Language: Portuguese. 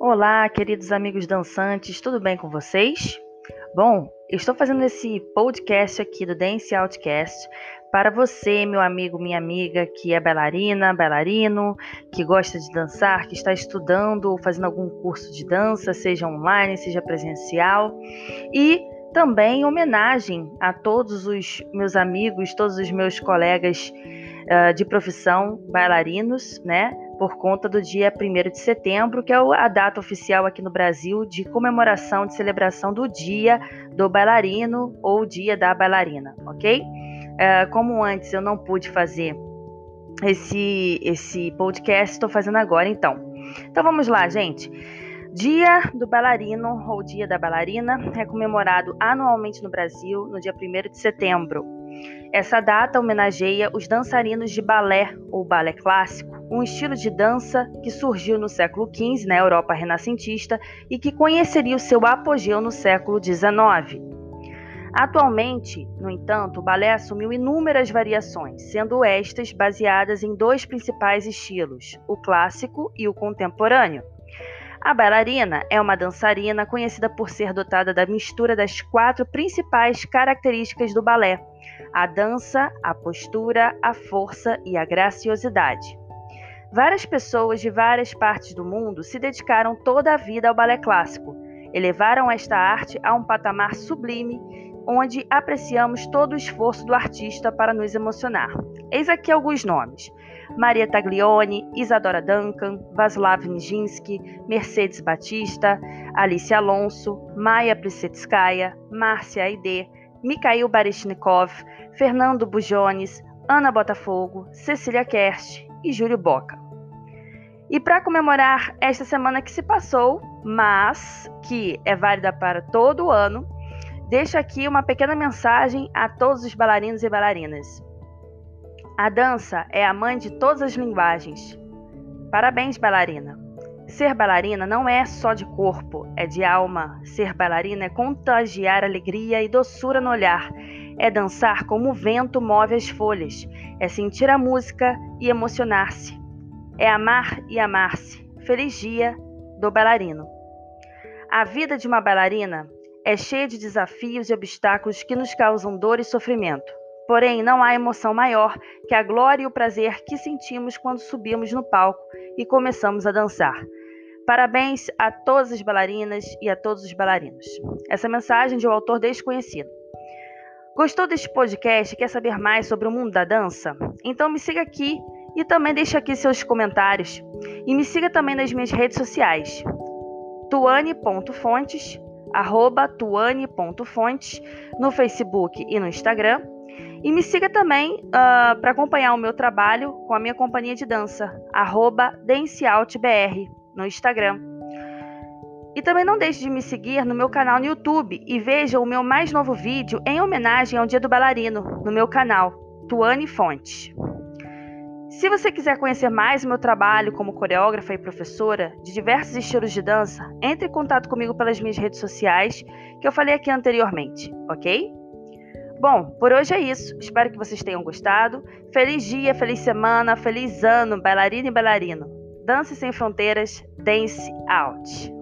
Olá, queridos amigos dançantes, tudo bem com vocês? Bom, estou fazendo esse podcast aqui do Dance Outcast para você, meu amigo, minha amiga, que é bailarina, bailarino, que gosta de dançar, que está estudando ou fazendo algum curso de dança, seja online, seja presencial, e também homenagem a todos os meus amigos, todos os meus colegas uh, de profissão bailarinos, né? Por conta do dia 1 de setembro, que é a data oficial aqui no Brasil de comemoração, de celebração do Dia do Bailarino ou Dia da Bailarina, ok? Uh, como antes eu não pude fazer esse, esse podcast, estou fazendo agora então. Então vamos lá, gente. Dia do Bailarino ou Dia da Bailarina é comemorado anualmente no Brasil no dia 1 de setembro. Essa data homenageia os dançarinos de balé ou balé clássico, um estilo de dança que surgiu no século XV na Europa renascentista e que conheceria o seu apogeu no século XIX. Atualmente, no entanto, o balé assumiu inúmeras variações, sendo estas baseadas em dois principais estilos, o clássico e o contemporâneo. A bailarina é uma dançarina conhecida por ser dotada da mistura das quatro principais características do balé: a dança, a postura, a força e a graciosidade. Várias pessoas de várias partes do mundo se dedicaram toda a vida ao balé clássico, elevaram esta arte a um patamar sublime, onde apreciamos todo o esforço do artista para nos emocionar. Eis aqui alguns nomes: Maria Taglioni, Isadora Duncan, Vaslav Nijinsky, Mercedes Batista, Alice Alonso, Maia Plisetskaya, Márcia Aide, Mikhail Baryshnikov, Fernando Bujones, Ana Botafogo, Cecília Kerst e Júlio Boca. E para comemorar esta semana que se passou, mas que é válida para todo o ano, deixo aqui uma pequena mensagem a todos os bailarinos e bailarinas. A dança é a mãe de todas as linguagens. Parabéns, bailarina! Ser bailarina não é só de corpo, é de alma. Ser bailarina é contagiar alegria e doçura no olhar. É dançar como o vento move as folhas. É sentir a música e emocionar-se. É amar e amar-se. Feliz dia do bailarino. A vida de uma bailarina é cheia de desafios e obstáculos que nos causam dor e sofrimento. Porém, não há emoção maior que a glória e o prazer que sentimos quando subimos no palco e começamos a dançar. Parabéns a todas as bailarinas e a todos os bailarinos. Essa mensagem de um autor desconhecido. Gostou deste podcast e quer saber mais sobre o mundo da dança? Então me siga aqui e também deixe aqui seus comentários. E me siga também nas minhas redes sociais. tuane.fontes, arroba tuane.fontes, no Facebook e no Instagram e me siga também uh, ah, para acompanhar o meu trabalho com a minha companhia de dança, DanceOutBR, no Instagram. E também não deixe de me seguir no meu canal no YouTube e veja o meu mais novo vídeo em homenagem ao Dia do Bailarino, no meu canal, Tuane Fontes. Se você quiser conhecer mais o meu trabalho como coreógrafa e professora de diversos estilos de dança, entre em contato comigo pelas minhas redes sociais, que eu falei aqui anteriormente, ok? Bom, por hoje é isso. Espero que vocês tenham gostado. Feliz dia, feliz semana, feliz ano, bailarina e bailarino. Dance sem fronteiras, dance out.